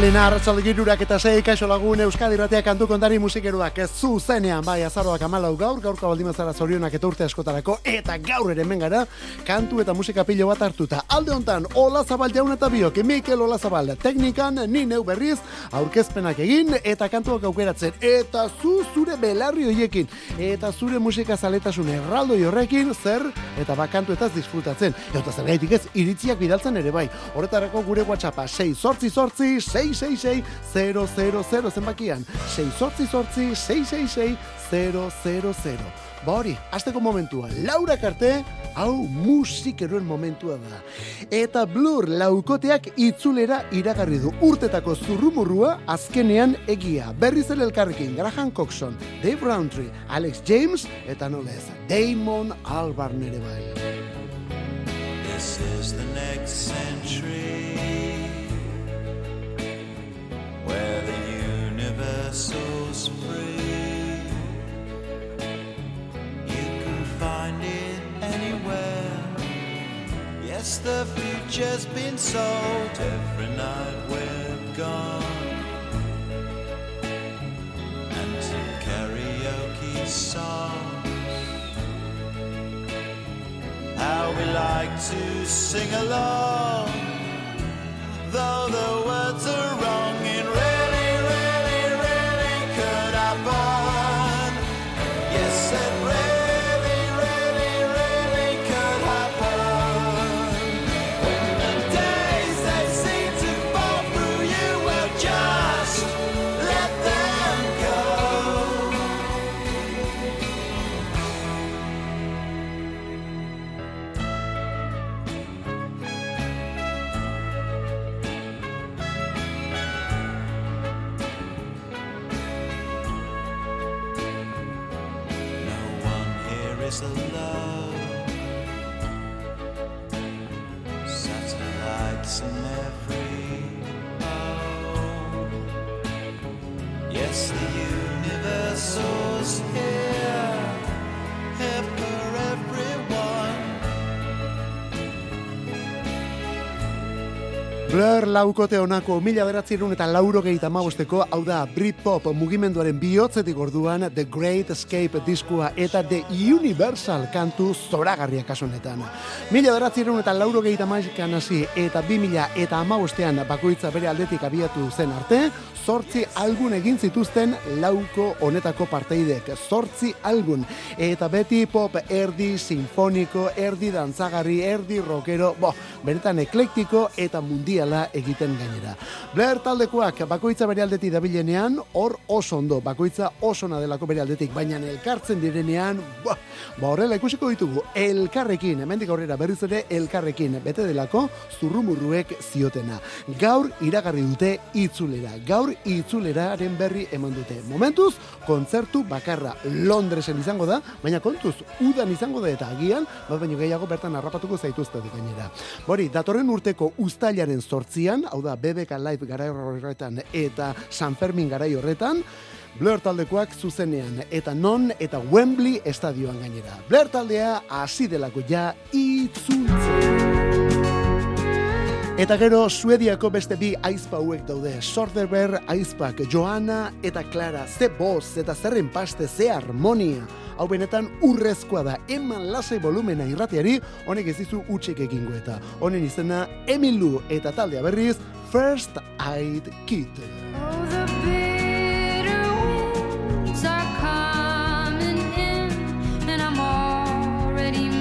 Astelena arratsalde girurak eta sei kaixo lagun Euskadi Ratea kantu kontari musikeruak. Ez zuzenean bai azaroak 14 gaur gaurko baldimazara zorionak eta urte askotarako. Eta gaur ere hemen gara kantu eta musika pilo bat hartuta. Alde hontan Ola Zabal jaun eta biok Mikel Ola Zabal teknikan ni neu berriz aurkezpenak egin eta kantuak aukeratzen. Eta zu zure belarri hoiekin eta zure musika zaletasun erraldo horrekin zer eta bakantu eta disfrutatzen. Eta zer ez iritziak bidaltzen ere bai. Horretarako gure WhatsAppa 6 sortzi sortzi 666-000 zenbakian. 6 sortzi sortzi 666-000. Ba hori, azteko momentua, Laura Karte, hau musikeroen momentua da. Eta Blur laukoteak itzulera iragarri du urtetako zurrumurrua azkenean egia. Berriz ere elkarrekin, Graham Coxon, Dave Roundtree, Alex James, eta nolez, Damon Albarn ere bai. This is the next century universal's free. You can find it anywhere. Yes, the future's been sold every night we're gone. And to karaoke songs. How we like to sing along, though the words are wrong Blur laukote honako mila beratzerun eta lauro gehi tamabosteko, hau da Britpop mugimenduaren bihotzetik orduan The Great Escape diskua eta The Universal kantu zoragarriak kasunetan. Mila beratzerun eta lauro gehi tamaboskan hasi eta bi mila eta amabostean bakoitza bere aldetik abiatu zen arte, zortzi algun egin zituzten lauko honetako parteidek. Zortzi algun. Eta beti pop erdi sinfoniko, erdi dantzagarri, erdi rockero, bo, benetan eklektiko eta mundia egiten gainera. Blair taldekoak bakoitza bere aldeti dabilenean, hor oso ondo, bakoitza oso nadelako bere aldetik, baina elkartzen direnean, ba, ba horrela ikusiko ditugu, elkarrekin, hemendik aurrera berriz ere elkarrekin, bete delako, zurrumurruek ziotena. Gaur iragarri dute itzulera, gaur itzuleraren berri eman dute. Momentuz, kontzertu bakarra Londresen izango da, baina kontuz, udan izango da eta agian, bat baino gehiago bertan harrapatuko zaituzte gainera. Bori, datorren urteko ustailaren sortzian, hau da BBK Live gara horretan eta San Fermin gara horretan, Blur taldekoak zuzenean eta non eta Wembley estadioan gainera. Blur taldea hasi delako ja itzultzen. Eta gero Suediako beste bi aizpa hauek daude. Sorderber, aizpak Joana eta Clara. Ze boz eta zerren paste, ze harmonia. Hau benetan urrezkoa da. Eman lasai volumena irratiari, honek ez dizu utxek egingo eta. Honen izena Emilu eta taldea berriz, First Aid Kit. Oh, like a ghost in and I gladly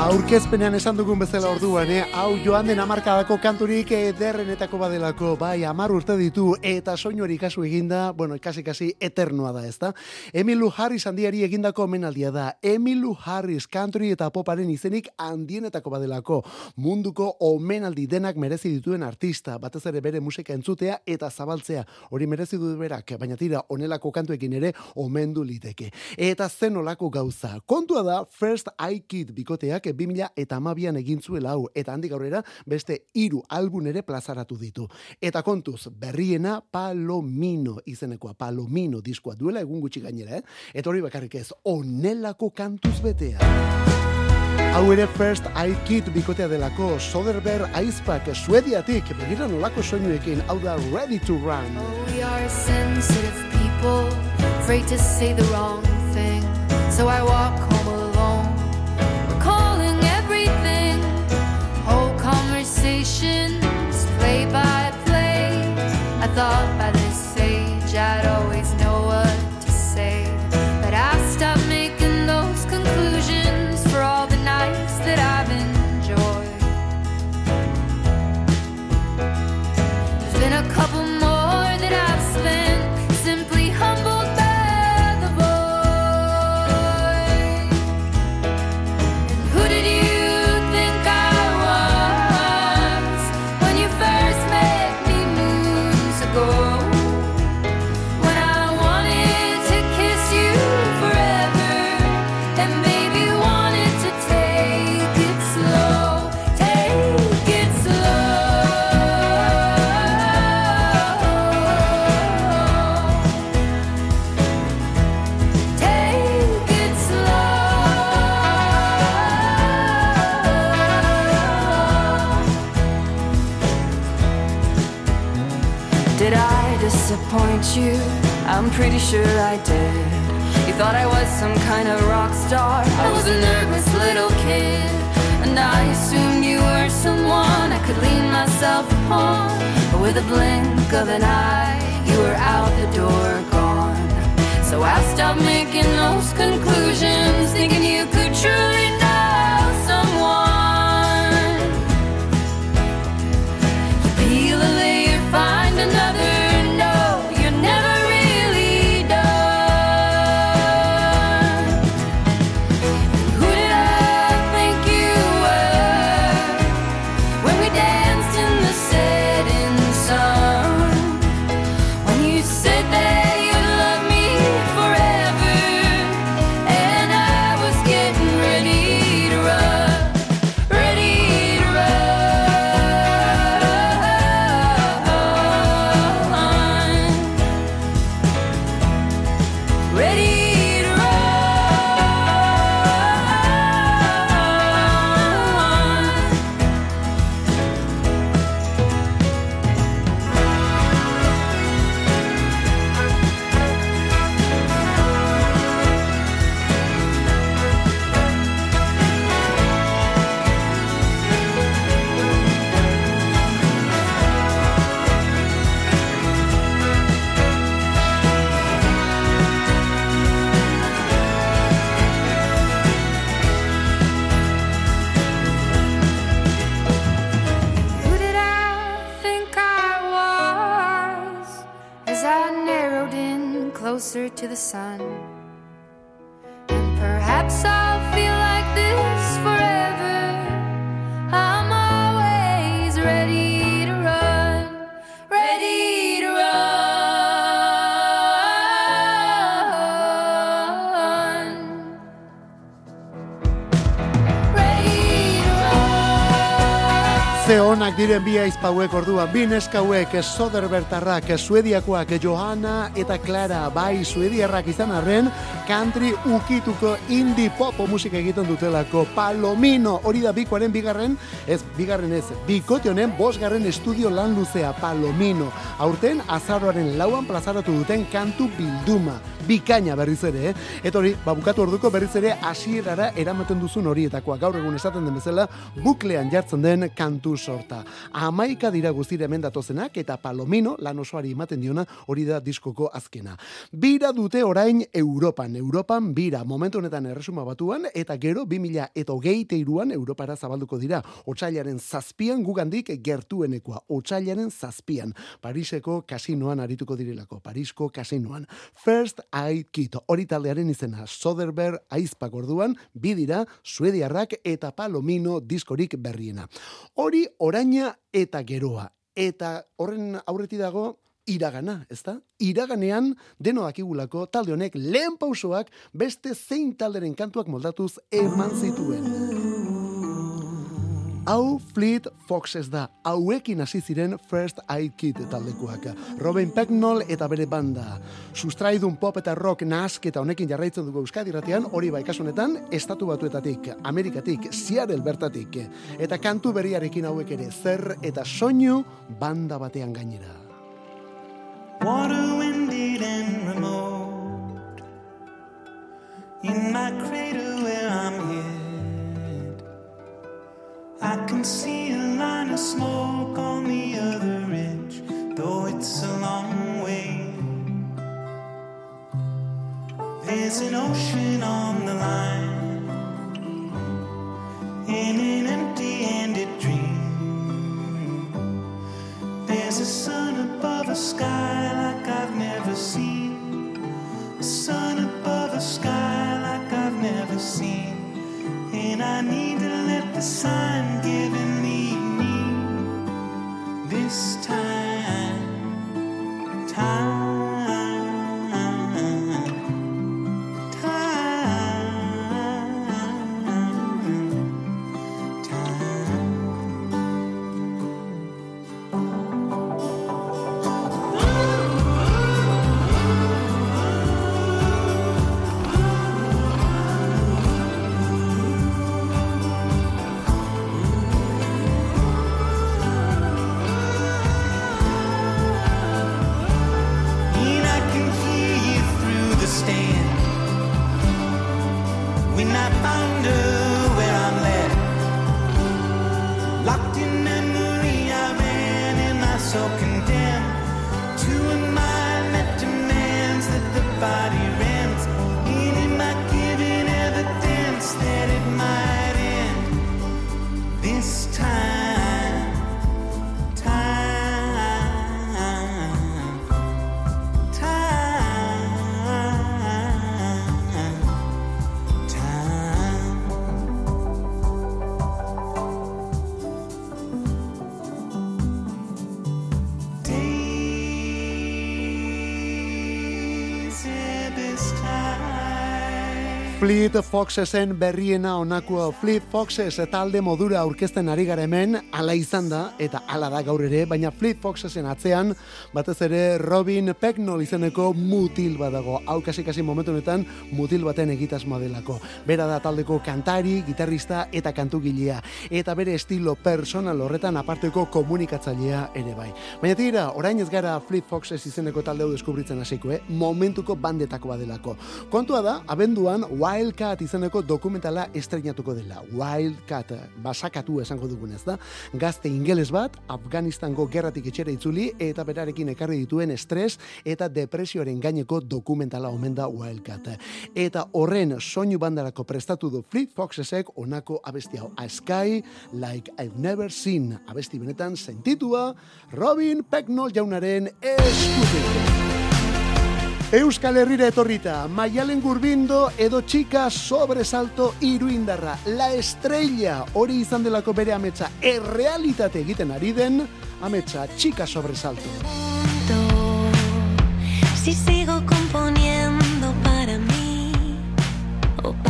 Aurkezpenean esan dugun bezala orduan, eh? hau joan den amarkadako kanturik ederrenetako badelako, bai, amar urte ditu, eta soinu hori kasu eginda, bueno, ikasi kasi eternoa da, ezta? Emilu Harris handiari egindako omenaldia da. Emilu Harris country eta poparen izenik handienetako badelako. Munduko omenaldi denak merezi dituen artista, batez ere bere musika entzutea eta zabaltzea. Hori merezi du berak, baina tira, onelako kantuekin ere omendu liteke. Eta zen olako gauza. Kontua da, First I Kid bikoteak 2000 eta amabian egin zuela hau, eta handik aurrera beste hiru album ere plazaratu ditu. Eta kontuz, berriena Palomino izenekoa, Palomino diskoa duela egun gutxi gainera, eh? Eta hori bakarrik ez, onelako kantuz betea. Hau ere First I Kid bikotea delako Soderberg Aizpak Suediatik begira nolako soinuekin hau da Ready to Run Oh, we are sensitive people Afraid to say the wrong thing So I walk home alone thought sure I did. You thought I was some kind of rock star. I was a nervous little kid. And I assumed you were someone I could lean myself upon. But with a blink of an eye, you were out the door gone. So I stopped making those conclusions, thinking you could truly know someone. The sun? Onak diren bi aizpauek orduan, bi neskauek, Soderbertarrak, Suediakoak, Johanna eta Clara, bai Suediarrak izan arren, country ukituko indie pop musika egiten dutelako Palomino, hori da bikoaren bigarren, ez bigarren ez, bikote honen bosgarren estudio lan luzea Palomino. Aurten azaroaren lauan plazaratu duten kantu bilduma, bikaina berriz ere, eh? Eta hori, babukatu orduko berriz ere hasierara eramaten duzun horietakoa. Gaur egun esaten den bezala, buklean jartzen den kantu sorta. Amaika dira guztire hemen datozenak eta Palomino lan osoari ematen diona hori da diskoko azkena. Bira dute orain Europan, Europan bira momentu honetan erresuma batuan eta gero 2000 eta hogeite iruan Europara zabalduko dira. Otsailaren zazpian gugandik gertuenekoa. Otsailaren zazpian. Pariseko kasinoan arituko direlako. Parisko kasinoan. First Aid Kit. Hori taldearen izena. Soderberg aizpak orduan, bidira, suediarrak eta palomino diskorik berriena. Hori oraina eta geroa. Eta horren aurreti dago, iragana, ezta? Iraganean deno dakigulako talde honek lehen pausoak beste zein talderen kantuak moldatuz eman zituen. Hau Fleet Foxes da, hauekin hasi ziren First Aid Kit taldekoak. Robin Pecknoll eta bere banda. Sustraidun pop eta rock nasketa honekin jarraitzen dugu Euskadi ratean, hori bai kasunetan, estatu batuetatik, Amerikatik, Seattle bertatik. Eta kantu berriarekin hauek ere, zer eta soinu banda batean gainera. Water winded and remote In my cradle where I'm here I can see a line of smoke on the other edge, though it's a long way. There's an ocean on the line, in an empty handed dream. There's a sun above a sky like I've never seen, a sun above a sky like I've never seen. And I need to let the sun give lead me this time. Fleet Foxesen berriena onako Fleet Foxes talde modura aurkezten ari garemen ala izan da eta ala da gaur ere baina Fleet Foxesen atzean batez ere Robin Pecknoll izeneko mutil badago. Hau kasi kasi momentu honetan mutil baten egitasmoa delako. Bera da taldeko kantari gitarrista eta kantugilea. Eta bere estilo personal horretan aparteko komunikatzailea ere bai. Baina tira orain ez gara Fleet Foxes izeneko talde hau deskubritzen hasiko eh? Momentuko bandetako badelako kontua da abenduan Wildcat izeneko dokumentala estrenatuko dela. Wildcat, basakatu esango dugunez da. Gazte ingeles bat, Afganistango gerratik etxera itzuli, eta berarekin ekarri dituen estres eta depresioaren gaineko dokumentala omen da Wildcat. Eta horren soinu bandarako prestatu du Fleet Foxesek onako abesti hau. A Sky Like I've Never Seen. Abesti benetan sentitua Robin Pecknoll jaunaren eskutik. Euskal Herrira etorrita, Maialen Gurbindo edo txika sobresalto iruindarra. La estrella hori izan delako bere ametsa errealitate egiten ari den ametsa txika sobresalto. Si sigo componiendo para mí o para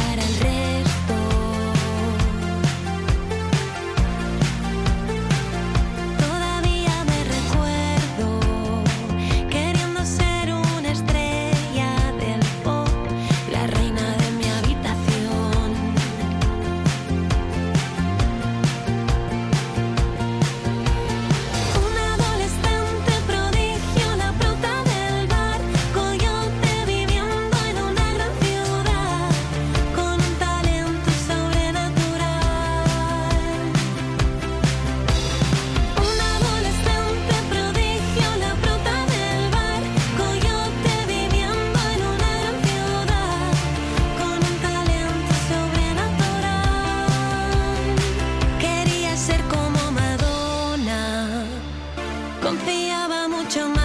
confiaba mucho más.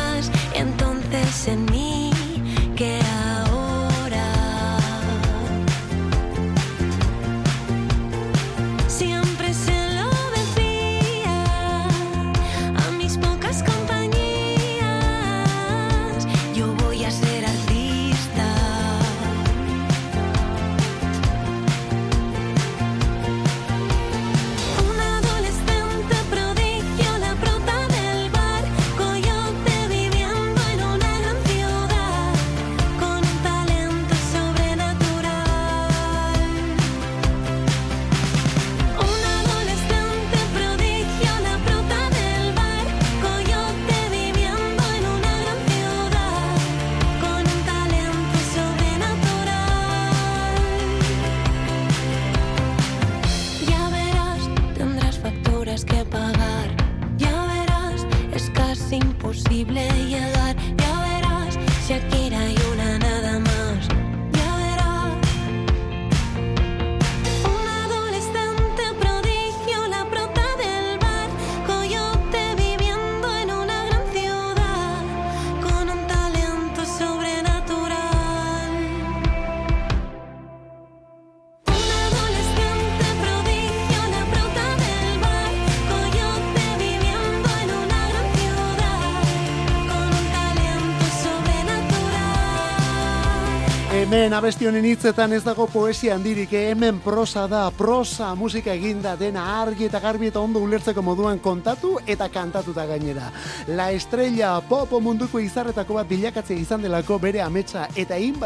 Hemen abesti honen hitzetan ez dago poesia handirik, eh? hemen prosa da, prosa musika eginda dena argi eta garbi eta ondo ulertzeko moduan kontatu eta kantatuta gainera. La estrella pop munduko izarretako bat bilakatzea izan delako bere ametsa eta egin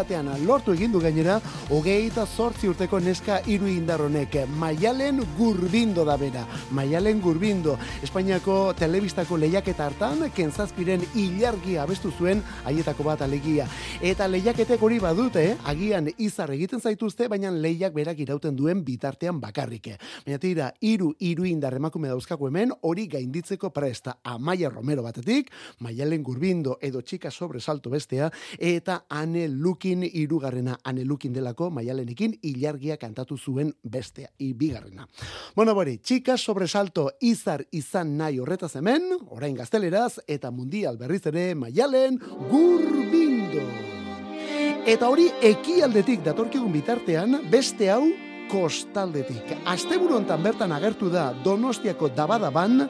lortu egindu gainera, hogeita zortzi urteko neska hiru indar honek, Maialen Gurbindo da bera. Maialen Gurbindo, Espainiako telebistako lehiaketa hartan, kentzazpiren ilargia abestu zuen haietako bat alegia. Eta lehiaketek hori badute, agian izar egiten zaituzte, baina lehiak berak irauten duen bitartean bakarrik. Baina tira, iru, iru indar emakume dauzkako hemen, hori gainditzeko presta Amaia Romero batetik, Maialen Gurbindo edo txika sobresalto bestea, eta Ane Lukin irugarrena, Ane Lukin delako Maialenekin ilargia kantatu zuen bestea, ibigarrena. Bueno, bori, txika sobresalto izar izan nahi horretaz hemen, orain gazteleraz, eta mundial berriz ere Maialen Gurbindo. Eta hori ekialdetik datorkigun bitartean, beste hau kostaldetik. Asteburu hontan bertan agertu da Donostiako dabadaban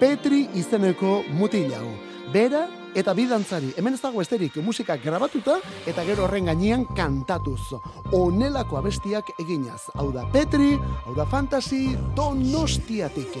Petri izeneko mutilau. Bera eta bidantzari, hemen ez dago esterik musika grabatuta eta gero horren gainean kantatuz. Onelako abestiak eginaz. Hau da Petri, hau da Fantasy Donostiatik.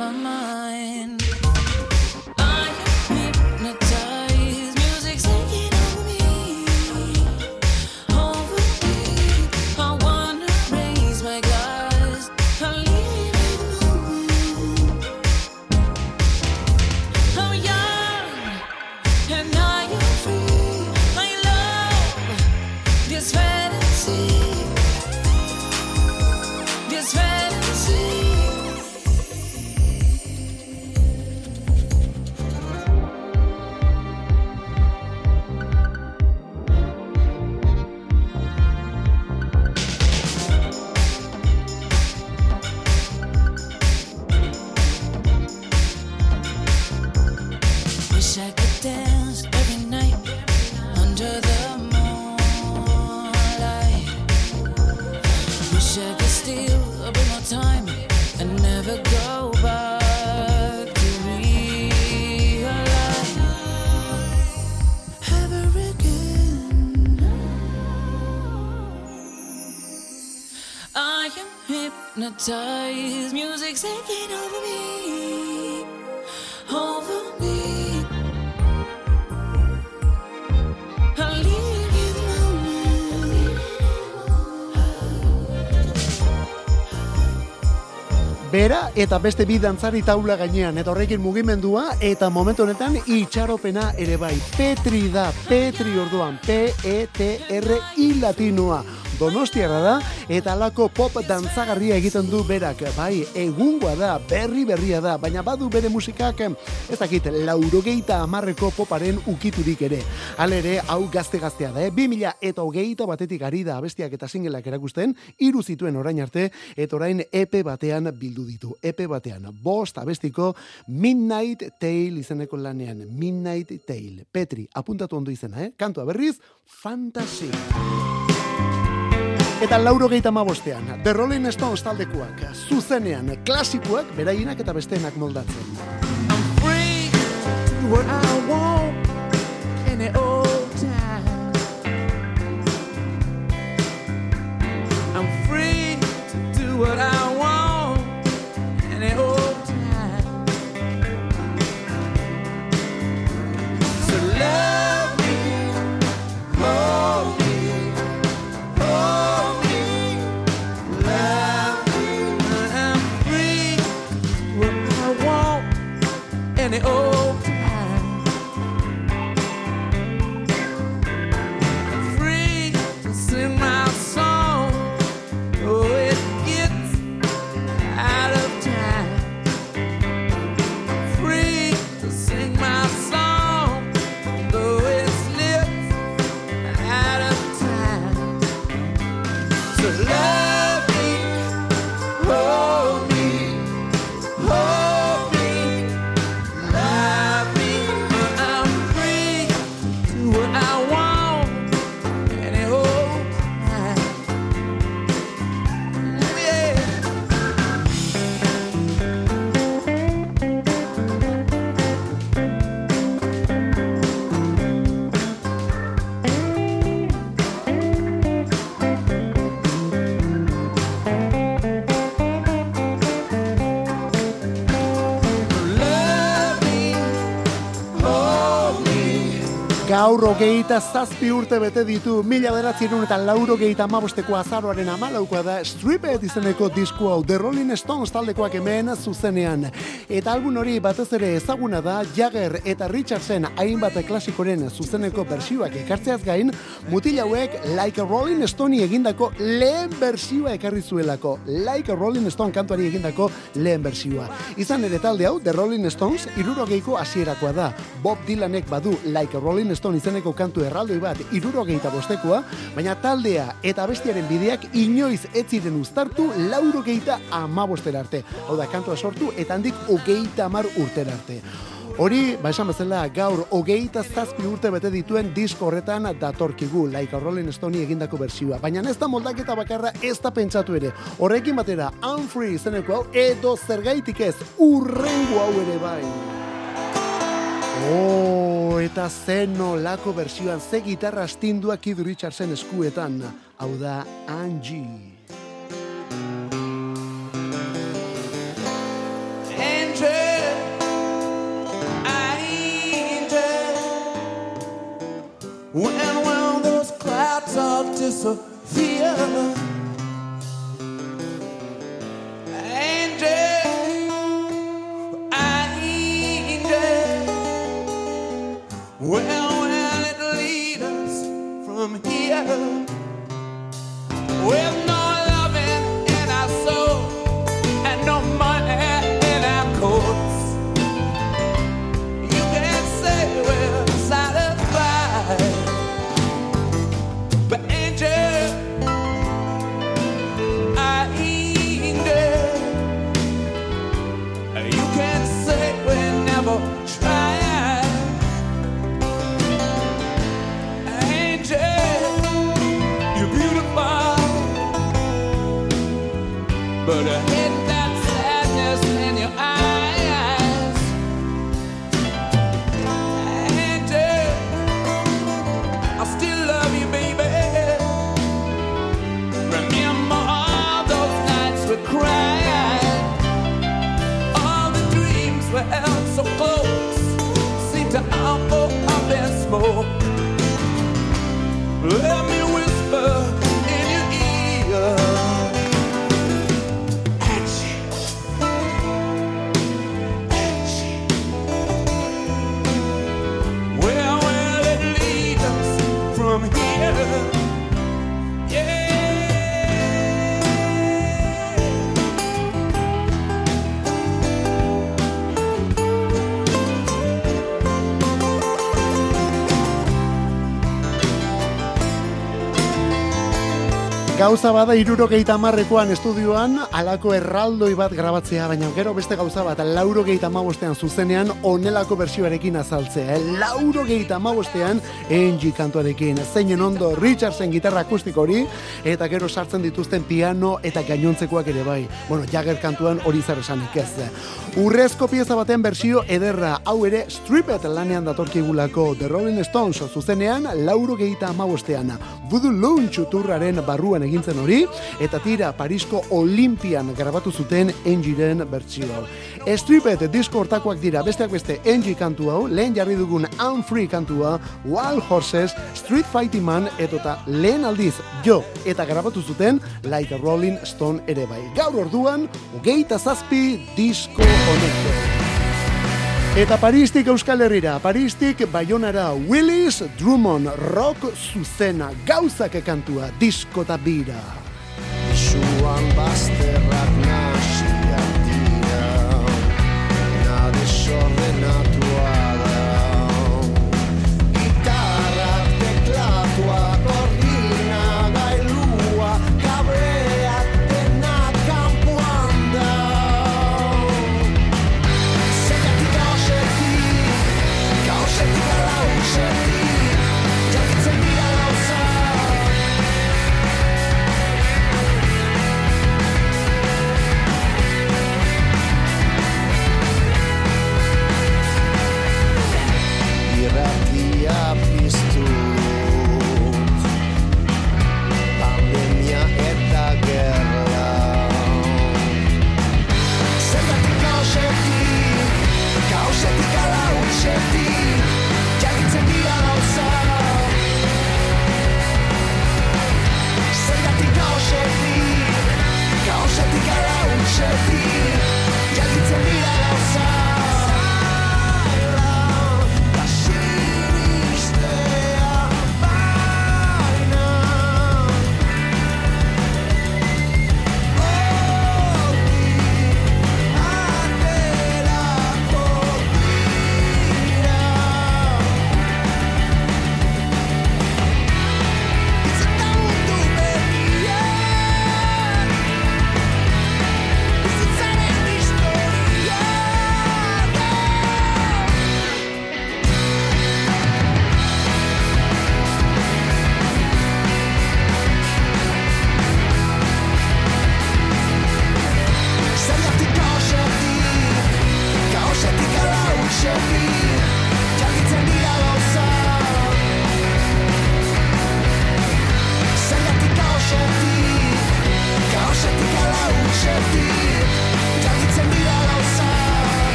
my mind. Eta beste bi dantzari taula gainean, eta horrekin mugimendua, eta momentu honetan itxaropena ere bai. Petri da, Petri orduan, P-E-T-R-I latinoa. Donostiarra da, eta alako pop dantzagarria egiten du berak. Bai, egungoa da, berri berria da, baina badu bere musikak, ez dakit, laurogeita amarreko poparen ukiturik ere. Halere, hau gazte-gaztea da, eh? 2000 eta hogeita batetik ari da abestiak eta singelak erakusten, hiru zituen orain arte, eta orain epe batean bildu ditu. Epe batean, bost abestiko Midnight Tale izeneko lanean. Midnight Tale. Petri, apuntatu ondo izena, eh? Kantua berriz, Fantasy. Eta lauro gehieta bostean, The Rolling Stones taldekuak, zuzenean, klasikoak, berainak eta besteenak moldatzen. free to do what I want any old time. I'm free what I Gaur hogeita zazpi urte bete ditu, mila beratzerun eta lauro geita amabosteko azaroaren amalaukoa da Striped izeneko disku hau The Rolling Stones taldekoak hemen zuzenean. Eta album hori batez ere ezaguna da Jagger eta Richardson hainbat klasikoren zuzeneko bersioak ekartzeaz gain, mutil hauek Like a Rolling Stone egindako lehen bersioa ekarri zuelako. Like a Rolling Stone kantuari egindako lehen bersioa. Izan ere talde hau, The Rolling Stones, irurogeiko hasierakoa da. Bob Dylanek badu Like a Rolling Stone izeneko kantu erraldoi bat irurogeita bostekoa, baina taldea eta bestiaren bideak inoiz ez ziren uztartu laurogeita amabostera arte. Hau da, kantua sortu eta handik hogeita amar urtera arte. Hori, ba esan bezala, gaur hogeita zazpi urte bete dituen disko horretan datorkigu, Like a Rolling Stone egindako bersioa. Baina ez da moldaketa bakarra ez da pentsatu ere. Horrekin batera, Unfree izeneko hau, edo zergaitik ez, urrengo hau ere bai. Eta zen nolako bersioan ze gitarra astindua Kid Richardsen eskuetan. Hau da Angie. Gauza bada irurogeita marrekoan estudioan alako erraldoi bat grabatzea, baina gero beste gauza bat laurogeita mabostean zuzenean onelako bersioarekin azaltzea. Eh? Laurogeita mabostean Angie kantuarekin, zeinen ondo Richardsen gitarra akustiko hori, eta gero sartzen dituzten piano eta gainontzekoak ere bai. Bueno, Jagger kantuan hori zer esanik ez. Urrezko pieza baten bersio ederra, hau ere Stripped lanean datorkigulako The Rolling Stones zuzenean laurogeita mabostean. Voodoo Lounge turraren barruan egintzen hori, eta tira Parisko Olimpian grabatu zuten Engiren bertsio hau. Stripped disko hortakoak dira, besteak beste Engie kantu hau, lehen jarri dugun I'm Free kantua, Wild Horses, Street Fighting Man, etota lehen aldiz jo, eta grabatu zuten Like a Rolling Stone ere bai. Gaur orduan, hogeita zazpi disko honek. Eta Paristik Euskal Herrira, Paristik Bayonara Willis Drummond rock zuzena gauzak kantua diskota bira. Suan bazterrak nasiak dira Nade sorrenatua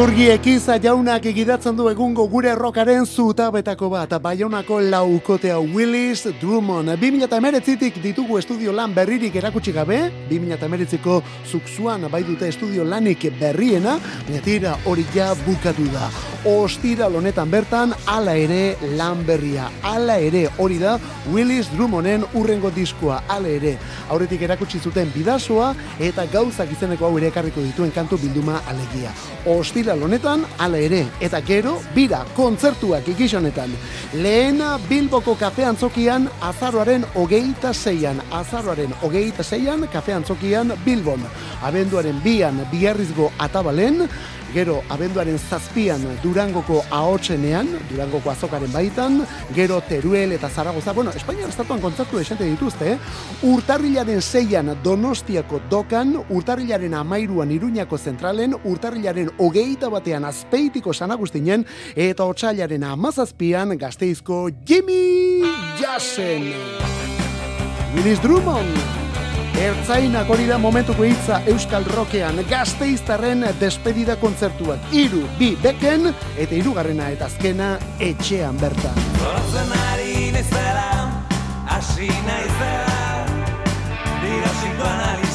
Jurgi Ekiza jaunak egidatzen du egungo gure rokaren zutabetako bat, Baionako laukotea Willis Drummond. 2008tik ditugu estudio lan berririk erakutsi gabe, 2008ko zukzuan bai dute estudio lanik berriena, baina tira hori ja bukatu da. Ostira lonetan bertan, ala ere lan berria, ala ere hori da Willis Drummonden urrengo diskoa, ala ere. Aurretik erakutsi zuten bidazoa eta gauzak izeneko hau ere ekarriko dituen kantu bilduma alegia. Ostira honetan, ala ere, eta gero, bira, kontzertuak ikisonetan. Lehena Bilboko kafe antzokian azaroaren hogeita zeian, azaroaren hogeita zeian kafe antzokian Bilbon. Abenduaren bian biarrizgo atabalen, gero abenduaren zazpian Durangoko ahotsenean, Durangoko azokaren baitan, gero Teruel eta Zaragoza, bueno, Espainiar estatuan kontzertu desente dituzte, eh? urtarrilaren zeian Donostiako dokan, urtarrilaren amairuan Iruñako zentralen, urtarrilaren hogeita batean azpeitiko San Agustinen, eta otxailaren amazazpian gazteizko Jimmy Jassen. Willis Drummond. Ertzainak hori da momentuko hitza Euskal Rokean gazteiztarren despedida kontzertuak. Iru, bi beken, eta irugarrena eta azkena etxean bertan. Zortzen ari naiz hasi naizela Dira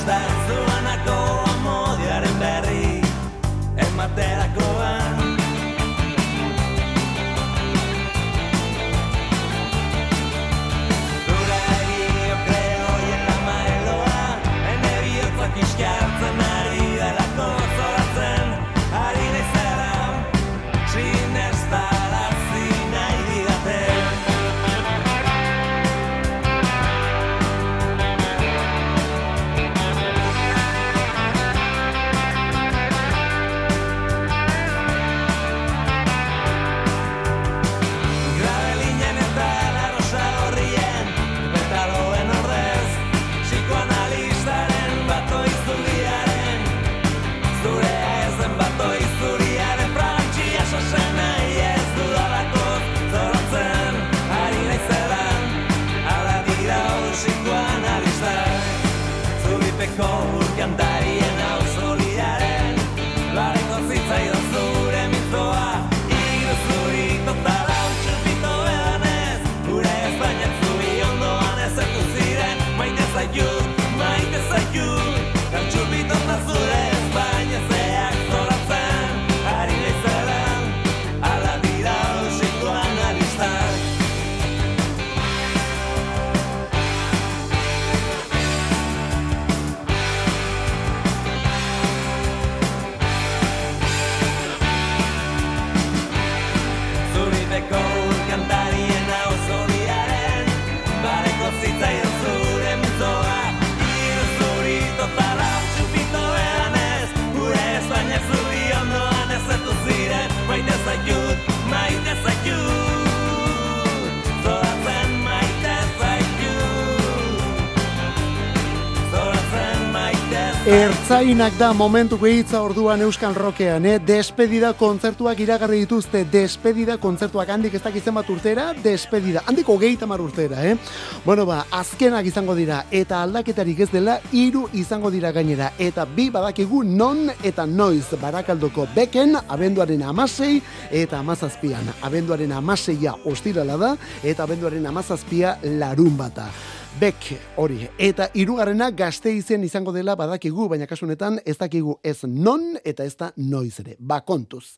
Ertzainak da momentu gehitza orduan Euskal Rokean, eh? Despedida kontzertuak iragarri dituzte, despedida kontzertuak handik ez dakizen bat urtera, despedida, handiko gehieta mar urtera, eh? Bueno, ba, azkenak izango dira, eta aldaketarik ez dela, hiru izango dira gainera, eta bi badakigu non eta noiz barakaldoko beken, abenduaren amasei eta amazazpian. Abenduaren amaseia ostirala da, eta abenduaren amazazpia larun bata. Bek hori. Eta hirugarrena gazte izen izango dela badakigu, baina kasunetan ez dakigu ez non eta ez da noiz ere. Ba kontuz.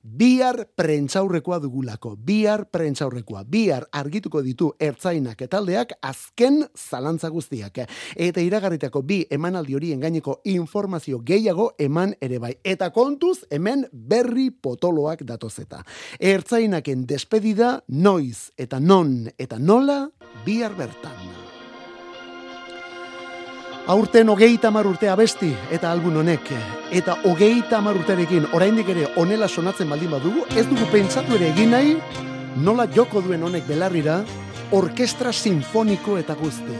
Bihar prentzaurrekoa dugulako, bihar prentzaurrekoa, bihar argituko ditu ertzainak etaldeak azken zalantza guztiak. Eta iragarritako bi emanaldi horien gaineko informazio gehiago eman ere bai. Eta kontuz hemen berri potoloak datozeta. Ertzainaken despedida noiz eta non eta nola bihar bertan. Aurten hogeita hamar urte abesti eta album honek. Eta hogeita hamar urterekin oraindik ere onela sonatzen baldin badugu, ez dugu pentsatu ere egin nahi, nola joko duen honek belarrira, orkestra sinfoniko eta guzti.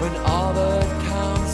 when all the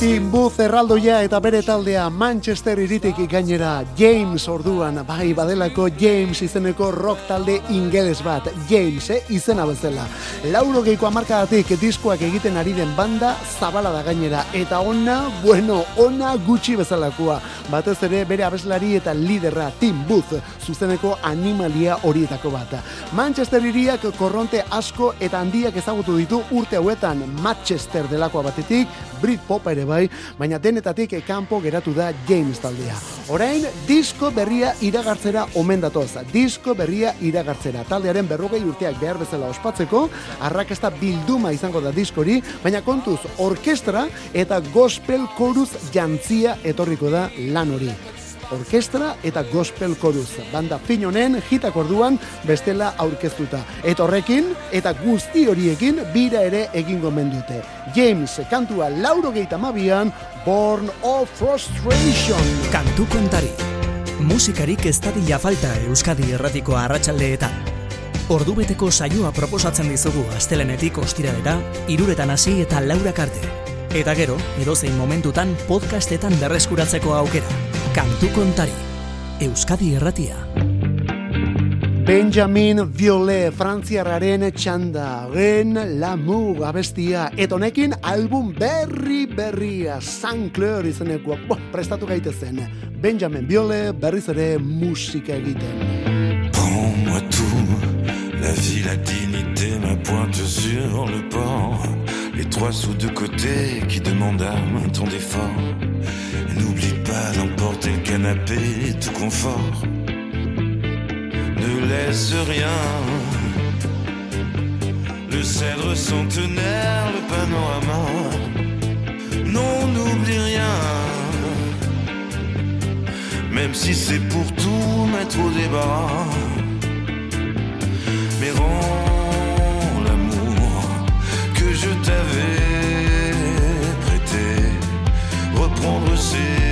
Tim Booth erraldoia eta bere taldea Manchester iritik gainera James orduan, bai badelako James izeneko rock talde ingeles bat, James, eh, izena bezala. Lauro geiko amarkadatik diskoak egiten ari den banda zabala da gainera, eta ona, bueno, ona gutxi bezalakoa. Batez ere bere abeslari eta liderra Tim Booth, zuzeneko animalia horietako bat. Manchester iriak korronte asko eta handiak ezagutu ditu urte hauetan Manchester delakoa batetik, Britpop ere bai, baina denetatik kanpo geratu da James taldea. Orain, disko berria iragartzera omen datoz. Disko berria iragartzera. Taldearen berrogei urteak behar bezala ospatzeko, arrakasta bilduma izango da diskori, baina kontuz, orkestra eta gospel koruz jantzia etorriko da lan hori orkestra eta gospel koruz. Banda fin honen hitak orduan bestela aurkeztuta. Eta horrekin eta guzti horiekin bira ere egingo mendute. James kantua lauro geita mabian, Born of Frustration. Kantu kontari. Musikarik ez dadila falta Euskadi erratiko arratsaldeetan. Ordubeteko saioa proposatzen dizugu astelenetik ostiralera, iruretan hasi eta laurak arte. Eta gero, edozein momentutan podcastetan berreskuratzeko aukera. Kantu kontari. Euskadi erratia. Benjamin Violet, frantziarraren txanda, gen Lamour abestia, eta honekin album berri berria, Saint Clair izeneko, bo, prestatu gaitezen. Benjamin Violet berriz ere musika egiten. Prends-moi tout, la vie, la dignité, ma pointe sur le port. Les trois sous de côté qui demandent à ton d'effort. N'oublie pas d'emporter le canapé, tout confort. Ne laisse rien. Le cèdre centenaire, le panorama. Non, n'oublie rien. Même si c'est pour tout mettre au débat. Mais rends t'avais prêté. Reprendre ses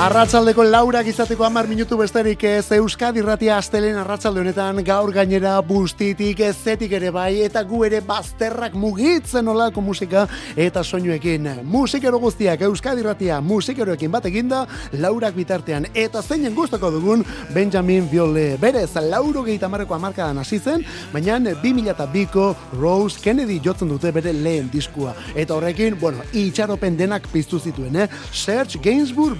Arratsaldeko laurak izateko hamar minutu besterik ez Euskadi Irratia astelen arratsalde honetan gaur gainera bustitik ezetik ere bai eta gu ere bazterrak mugitzen olako musika eta soinuekin. Musikero guztiak Euskadi Irratia musikeroekin bat eginda laurak bitartean eta zeinen gustoko dugun Benjamin Viole. Berez, lauro gehi tamarreko amarkadan hasi zen, baina 2002ko Rose Kennedy jotzen dute bere lehen diskua. Eta horrekin, bueno, itxaropen denak piztu zituen, eh? Serge Gainsbourg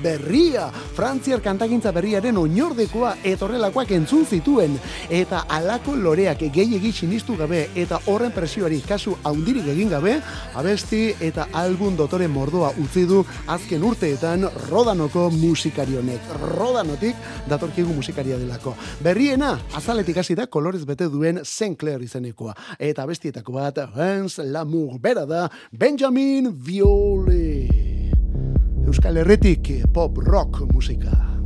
berria, Frantziar kantagintza berriaren oinordekoa eta horrelakoak entzun zituen. Eta alako loreak gehiegi sinistu gabe eta horren presioari kasu haundirik egin gabe, abesti eta album dotore mordoa utzi du azken urteetan Rodanoko musikari honek. Rodanotik datorkigu musikaria delako. Berriena, azaletik hasi da kolorez bete duen Sinclair izenekoa. Eta bestietako bat, Hans Lamour, bera da, Benjamin Viole. Euskal Herritik pop rock musika.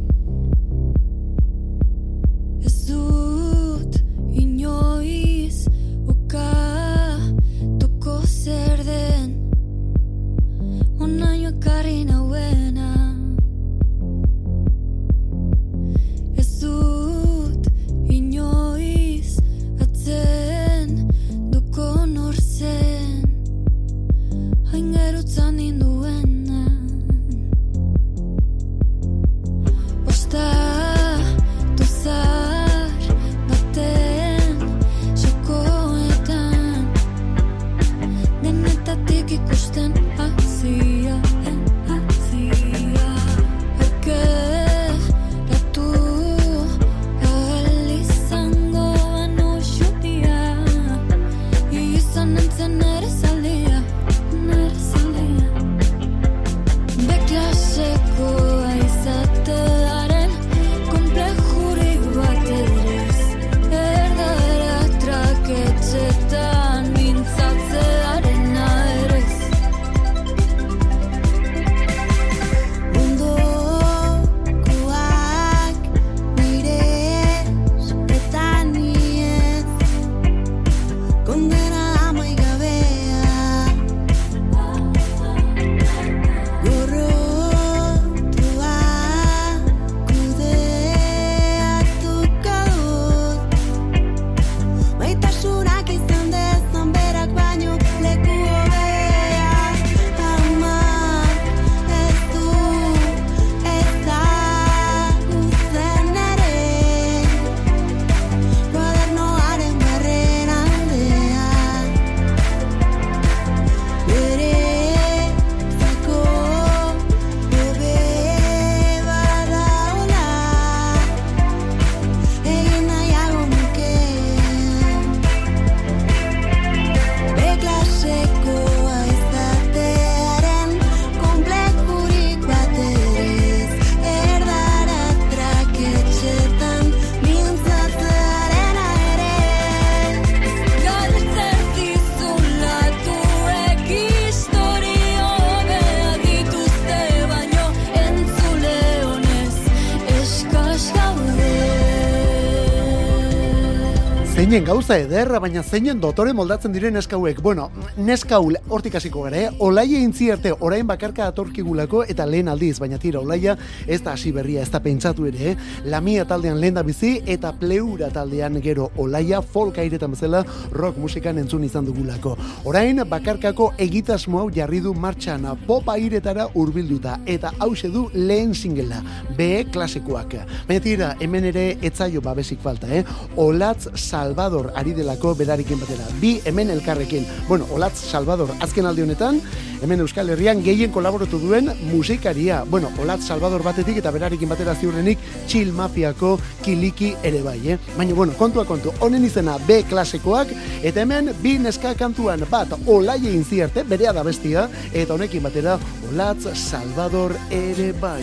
Gaude Zeinen gauza ederra, baina zeinen dotore moldatzen diren neskauek. Bueno, neskaul hortik hasiko gara, eh? Olaia intzierte orain bakarka atorkigulako eta lehen aldiz, baina tira olaia ez da hasi berria, ez da pentsatu ere, eh? Lamia taldean lehen da bizi eta pleura taldean gero olaia folk airetan bezala rock musikan entzun izan dugulako. Orain bakarkako egitasmo hau jarri du martxan pop airetara hurbilduta eta hause du lehen singela, B klasikoak. Baina tira, hemen ere etzaio babesik falta, eh? Olatz Salvador ari delako berarekin batera. Bi hemen elkarrekin. Bueno, Olatz Salvador azken aldi honetan, hemen Euskal Herrian gehien kolaboratu duen musikaria. Bueno, Olatz Salvador batetik eta berarekin batera ziurrenik Chill Mafiako kiliki ere bai, eh? Baina, bueno, kontua kontu, honen izena B klasekoak, eta hemen bi neska kantuan bat olaie inzierte, berea da bestia, eta honekin batera Olatz Salvador ere bai.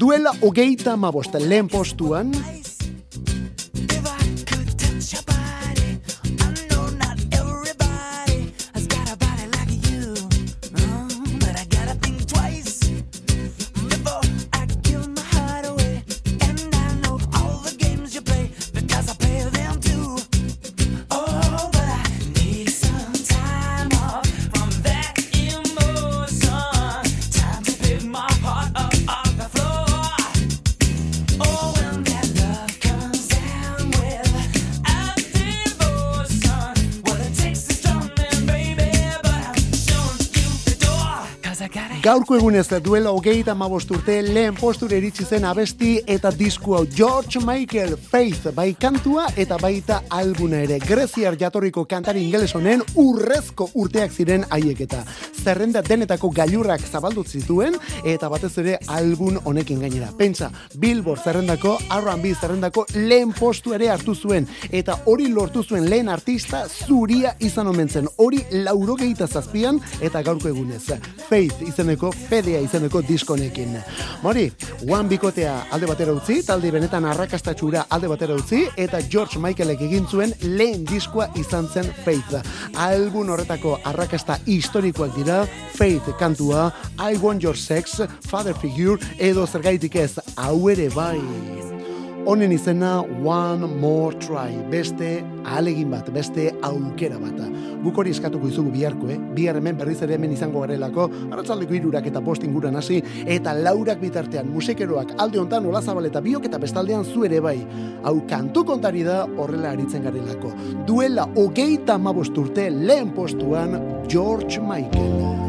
Duela hogeita amabost lehen postuan, Gaurko egunez duela hogeita amabost urte lehen posture iritsi zen abesti eta disku hau George Michael Faith bai kantua eta baita albuna ere. Greziar jatorriko kantari ingeles honen urrezko urteak ziren haiek eta zerrenda denetako gailurrak zabaldu zituen eta batez ere album honekin gainera. Pentsa, Billboard zerrendako, R&B zerrendako lehen postu ere hartu zuen eta hori lortu zuen lehen artista zuria izan omen zen. Hori laurogeita zazpian eta gaurko egunez. Faith izeneko, fedea izeneko diskonekin. Mori, One Bikotea alde batera utzi, talde benetan arrakastatxura alde batera utzi, eta George Michaelek egin zuen lehen diskoa izan zen Faith. Album horretako arrakasta historikoak dira Faith kantua, I Want Your Sex, Father Figure, edo zergaitik ez, hau ere bai. Honen izena One More Try, beste ahalegin bat, beste aukera bat. Guk hori eskatuko izugu biharko, eh? Bihar hemen berriz ere hemen izango garelako, arratzaldeko irurak eta post inguran hasi, eta laurak bitartean musikeroak alde hontan Ola Zabal eta biok eta bestaldean zu ere bai. Hau kantu kontari da horrela aritzen garelako. Duela hogeita amabost urte lehen postuan George Michael.